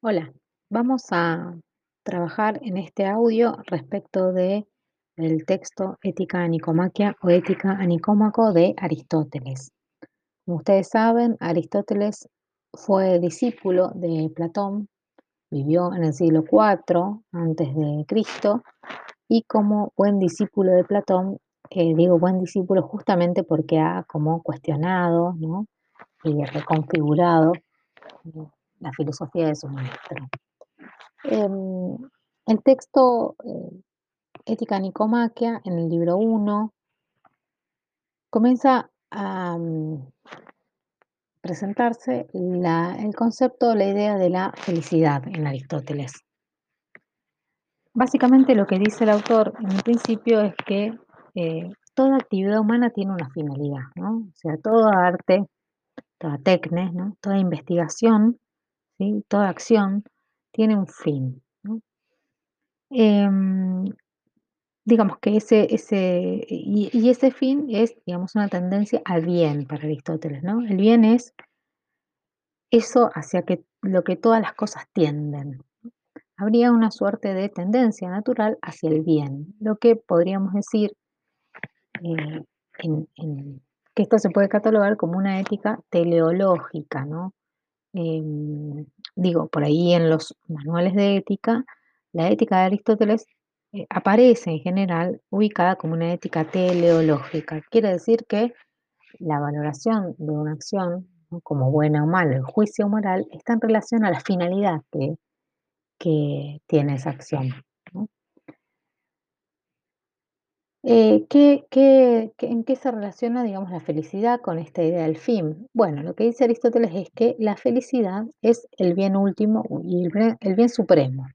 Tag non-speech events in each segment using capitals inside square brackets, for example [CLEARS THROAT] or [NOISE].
Hola, vamos a trabajar en este audio respecto de el texto Ética a Nicomaquia o Ética a Nicómaco de Aristóteles. Como ustedes saben, Aristóteles fue discípulo de Platón, vivió en el siglo IV antes de Cristo y como buen discípulo de Platón, eh, digo buen discípulo justamente porque ha como cuestionado ¿no? y reconfigurado eh, la filosofía de su maestro. Em, el texto eh, Ética Nicomaquia, en el libro 1, comienza a mm, presentarse la- el concepto, la idea de la felicidad en Aristóteles. Básicamente lo que dice el autor en un principio es que eh, toda actividad humana tiene una finalidad, ¿no? O sea, todo arte, toda técnica, ¿no? toda investigación, toda acción tiene un fin. Em, digamos que ese, ese, y, y ese fin es, digamos, una tendencia al bien para Aristóteles, ¿no? El bien es eso hacia que, lo que todas las cosas tienden. Habría una suerte de tendencia natural hacia el bien, lo que podríamos decir eh, que esto se puede catalogar como una ética teleológica, ¿no? Em, digo, por ahí en los manuales de ética, la ética de Aristóteles eh, aparece en general ubicada como una ética teleológica. Quiere decir que la valoración de una acción, como buena o mala, el juicio moral, está en relación a la finalidad que, que tiene esa acción. ¿no? Eh, ¿qué, en qué se relaciona, digamos, la felicidad con esta idea del fin? Bueno, lo que dice Aristóteles es que la felicidad es el bien último y el bien, el bien supremo.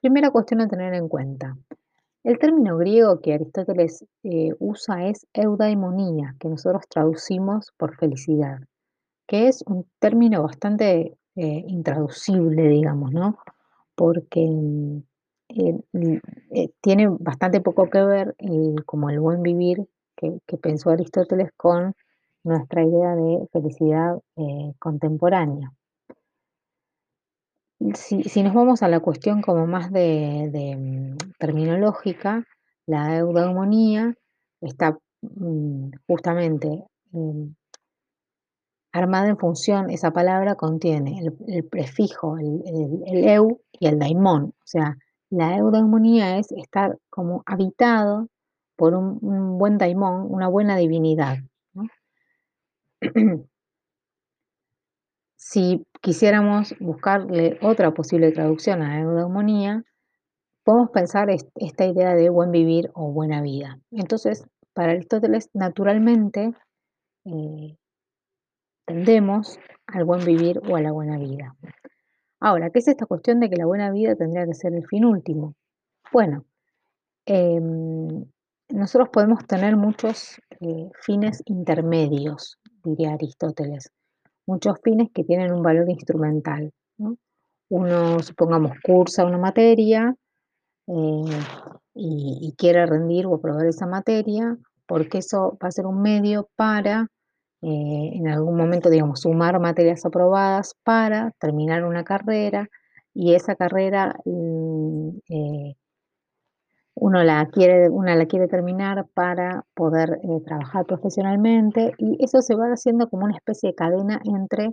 Primera cuestión a tener en cuenta. El término griego que Aristóteles eh, usa es eudaimonía, que nosotros traducimos por felicidad, que es un término bastante eh, intraducible, digamos, ¿no? Porque mm, eh, mm, eh, tiene bastante poco que ver el- como el buen vivir que, pensó Aristóteles con nuestra idea de felicidad eh, contemporánea. Si, nos vamos a la cuestión como más de, mm, terminológica, la eudaemonía está mm, justamente em, armada en función, esa palabra contiene el, el prefijo, el, el- el eu y el daimón. O sea, la eudaemonía es estar como habitado por un, buen daimón, una buena divinidad. [CLEARS THROAT] Si quisiéramos buscarle otra posible traducción a eudaemonía, podemos pensar est- esta idea de buen vivir o buena vida. Entonces, para Aristóteles, naturalmente eh, tendemos al buen vivir o a la buena vida. Ahora, ¿qué es esta cuestión de que la buena vida tendría que ser el fin último? Bueno, em, nosotros podemos tener muchos eh, fines intermedios, diría Aristóteles, muchos fines que tienen un valor instrumental. ¿no? Uno, supongamos, cursa una materia eh, y, y quiere rendir o aprobar esa materia, porque eso va a ser un medio para, eh, en algún momento, digamos, sumar materias aprobadas para terminar una carrera y esa carrera mm, eh, uno la quiere, una la quiere terminar para poder eh, trabajar profesionalmente y eso se va haciendo como una especie de cadena entre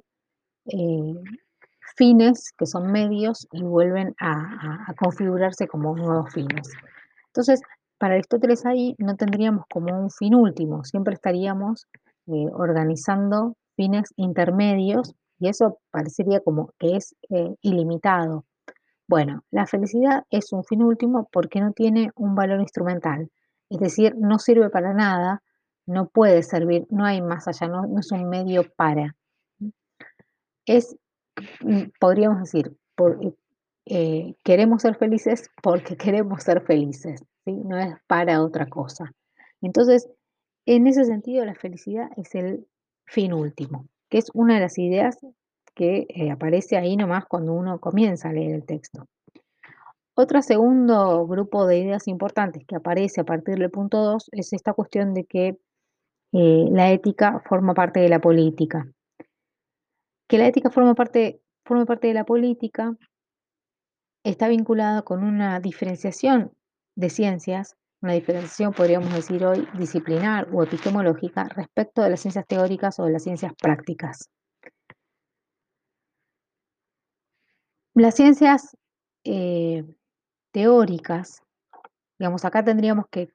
fines que son medios y vuelven a configurarse como nuevos fines. Entonces, para Aristóteles ahí no tendríamos como un fin último, siempre estaríamos eh, organizando fines intermedios y eso parecería como que es eh, ilimitado. Bueno, la felicidad es un fin último porque no tiene un valor instrumental, es decir, no sirve para nada, no puede servir, no hay más allá, no, es un medio para. Es, mm, podríamos decir, eh, queremos ser felices porque [LAUGHS] queremos ser felices, ¿sí? No es para otra cosa. Entonces, en ese sentido, la felicidad es el fin último, que es una de las ideas que eh, aparece ahí nomás cuando uno comienza a leer el texto. Otro segundo grupo de ideas importantes que aparece a partir del punto 2 es esta cuestión de que eh, la ética forma parte de la política. Que la ética forma parte forme parte de la política, está vinculado con una diferenciación de ciencias, una diferenciación, podríamos decir hoy, disciplinar o epistemológica respecto de las ciencias teóricas o de las ciencias prácticas. Las ciencias eh, teóricas, digamos, acá tendríamos que,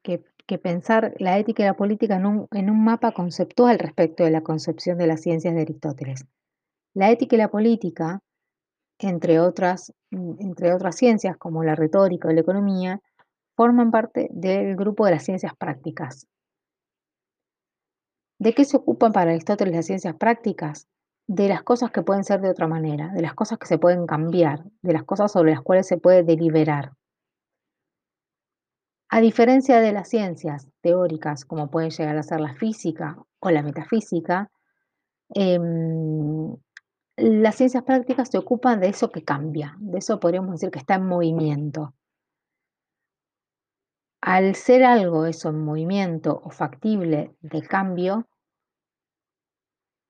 pensar la ética y la política en un, en un mapa conceptual respecto de la concepción de las ciencias de Aristóteles. La ética y la política, entre otras, entre otras ciencias como la retórica o la economía, forman parte del grupo de las ciencias prácticas. ¿De qué se ocupan para Aristóteles las ciencias prácticas? De las cosas que pueden ser de otra manera, de las cosas que se pueden cambiar, de las cosas sobre las cuales se puede deliberar. A diferencia de las ciencias teóricas, como pueden llegar a ser la física o la metafísica, em, las ciencias prácticas se ocupan de eso que cambia, de eso podríamos decir que está en movimiento. Al ser algo eso en movimiento o factible de cambio,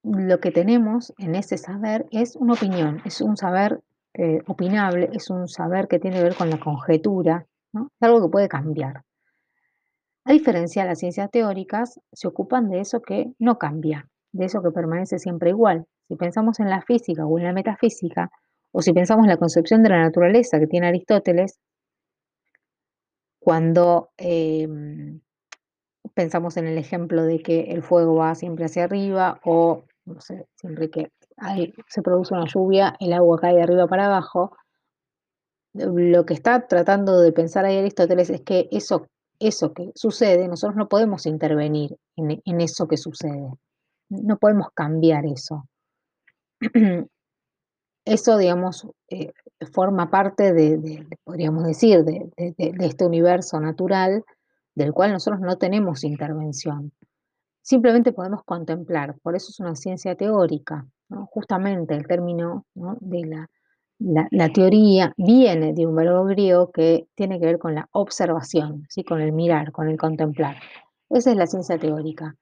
lo que tenemos en ese saber es una opinión, es un saber eh, opinable, es un saber que tiene que ver con la conjetura, es algo que puede cambiar. A diferencia de las ciencias teóricas, se ocupan de eso que no cambia, de eso que permanece siempre igual. Si pensamos en la física o en la metafísica, o si pensamos en la concepción de la naturaleza que tiene Aristóteles, cuando em, pensamos en el ejemplo de que el fuego va siempre hacia arriba o, no sé, siempre que se produce una lluvia, el agua cae de arriba para abajo, lo que está tratando de pensar ahí Aristóteles es que eso, eso que sucede, nosotros no podemos intervenir en eso que sucede, no podemos cambiar eso. Eso, digamos, eh, forma parte de, podríamos decir, de, este universo natural del cual nosotros no tenemos intervención. Simplemente podemos contemplar, por eso es una ciencia teórica. Justamente el término de la, teoría viene de un verbo griego que tiene que ver con la observación, ¿sí? con el mirar, con el contemplar. Esa es la ciencia teórica.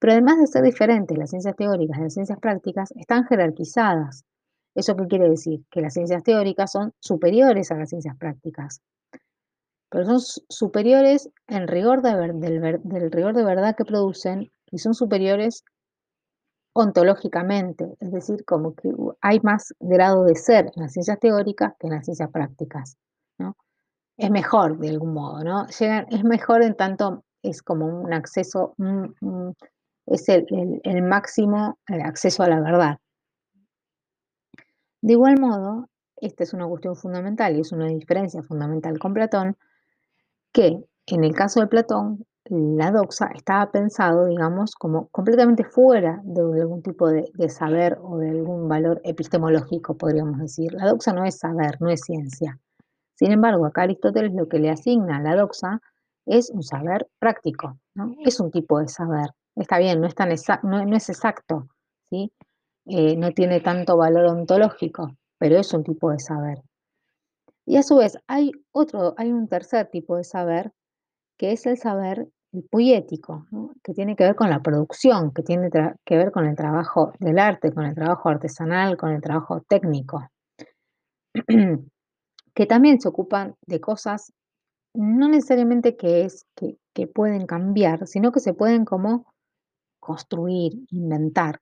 Pero además de ser diferentes las ciencias teóricas de las ciencias prácticas, están jerarquizadas. ¿Eso qué quiere decir? Que las ciencias teóricas son superiores a las ciencias prácticas. Pero son superiores en rigor del, rigor de verdad que producen y son superiores ontológicamente, es decir, como que hay más grado de ser en las ciencias teóricas que en las ciencias prácticas. Es mejor de algún modo, ¿no? es mejor en tanto es como un acceso, es el máximo acceso a la verdad. De igual modo, esta es una cuestión fundamental y es una diferencia fundamental con Platón, que en el caso de Platón, la doxa estaba pensado, digamos, como completamente fuera de algún tipo de, saber o de algún valor epistemológico, podríamos decir. La doxa no es saber, no es ciencia. Sin embargo, acá Aristóteles lo que le asigna a la doxa es un saber práctico, ¿no? Es un tipo de saber. Está bien, no es, tan no, no es exacto, ¿sí? Eh, no tiene tanto valor ontológico, pero es un tipo de saber. Y a su vez hay otro, hay un tercer tipo de saber, que es el saber poético, que tiene que ver con la producción, que tiene que ver con el trabajo del arte, con el trabajo artesanal, con el trabajo técnico, [CLEARS THROAT] que también se ocupan de cosas no necesariamente que, es, que pueden cambiar, sino que se pueden como construir, inventar.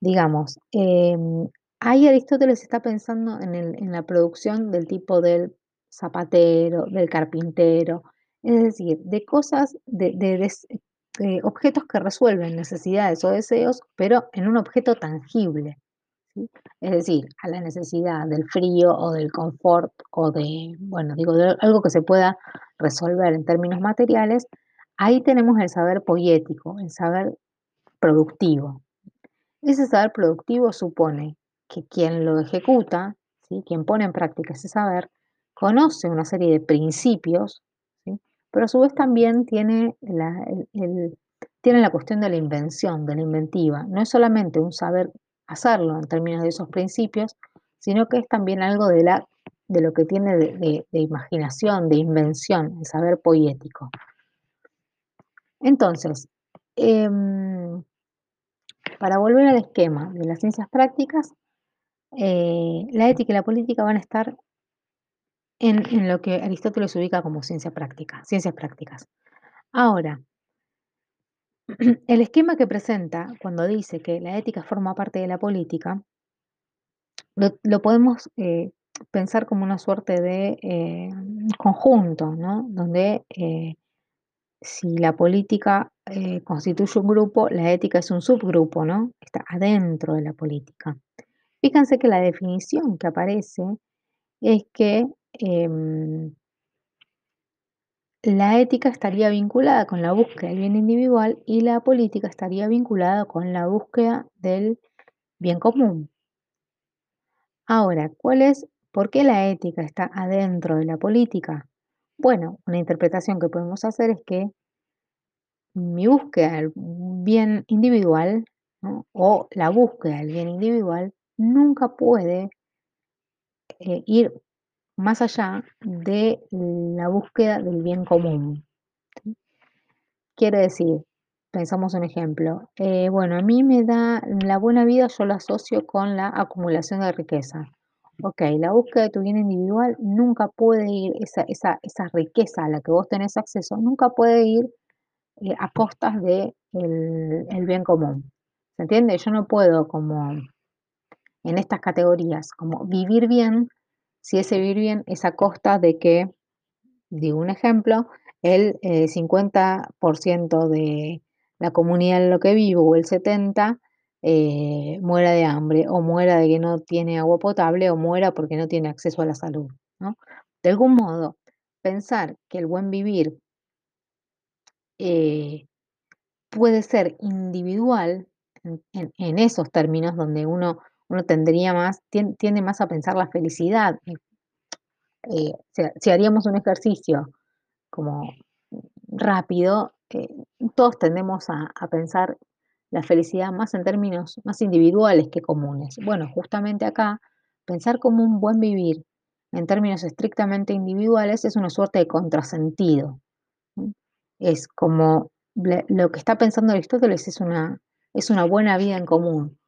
Digamos, em, ahí Aristóteles está pensando en, la producción del tipo del zapatero, del carpintero, es decir, de cosas, de, objetos que resuelven necesidades o deseos, pero en un objeto tangible. Es decir, a la necesidad del frío o del confort o de, bueno, digo, de algo que se pueda resolver en términos materiales, ahí tenemos el saber poético, el saber productivo. Ese saber productivo supone que quien lo ejecuta, ¿sí? quien pone en práctica ese saber, conoce una serie de principios, pero a su vez también tiene la, tiene la cuestión de la invención, de la inventiva. No es solamente un saber hacerlo en términos de esos principios, sino que es también algo de, la, de lo que tiene de, imaginación, de invención, el saber poético. Entonces, em, para volver al esquema de las ciencias prácticas, Eh, la ética y la política van a estar en, lo que Aristóteles ubica como ciencia práctica, ciencias prácticas. Ahora, [CLEARS THROAT] el esquema que presenta cuando dice que la ética forma parte de la política, lo, podemos eh, pensar como una suerte de eh, conjunto, ¿no? Donde si la política eh, constituye un grupo, la ética es un subgrupo, ¿no? Está adentro de la política. Fíjense que la definición que aparece es que em, la ética estaría vinculada con la búsqueda del bien individual y la política estaría vinculada con la búsqueda del bien común. Ahora, ¿cuál es, por qué la ética está adentro de la política? Bueno, una interpretación que podemos hacer es que mi búsqueda del bien individual ¿no? o la búsqueda del bien individual nunca puede eh, ir más allá de la búsqueda del bien común. ¿sí? Quiere decir, pensamos un ejemplo, eh, bueno, a mí me da la buena vida, yo la asocio con la acumulación de riqueza. Ok, la búsqueda de tu bien individual nunca puede ir, esa, esa, esa riqueza a la que vos tenés acceso, nunca puede ir eh, a costas de el, bien común. ¿Se entiende? Yo no puedo como en estas categorías, como vivir bien, si ese vivir bien es a costa de que, digo un ejemplo, el eh, 50% de la comunidad en lo que vivo o el 70% eh, muera de hambre o muera de que no tiene agua potable o muera porque no tiene acceso a la salud. ¿no? De algún modo, pensar que el buen vivir eh, puede ser individual en, esos términos donde uno, uno tendría más, tien- tiende más a pensar la felicidad. Eh, si, haríamos un ejercicio como rápido, todos tendemos a pensar la felicidad más en términos más individuales que comunes. Bueno, justamente acá, pensar como un buen vivir en términos estrictamente individuales es una suerte de contrasentido. Es como lo que está pensando Aristóteles es una, es una buena vida en común.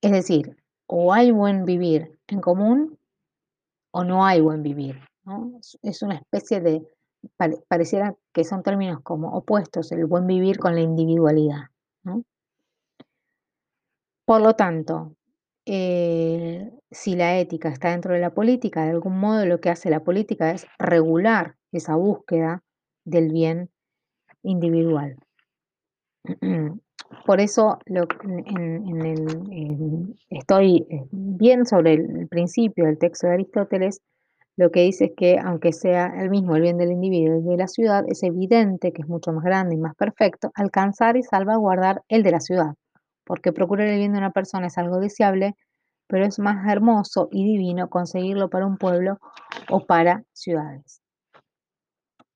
Es decir, o hay buen vivir en común o no hay buen vivir. es una especie de, pare- pareciera que son términos como opuestos, el buen vivir con la individualidad. Por lo tanto, eh, si la ética está dentro de la política, de algún modo lo que hace la política es regular esa búsqueda del bien individual. Por eso estoy eh, bien sobre el principio del texto de Aristóteles, lo que dice es que aunque sea el mismo el bien del individuo y de la ciudad, es evidente que es mucho más grande y más perfecto alcanzar y salvaguardar el de la ciudad, porque procurar el bien de una persona es algo deseable, pero es más hermoso y divino conseguirlo para un pueblo o para ciudades.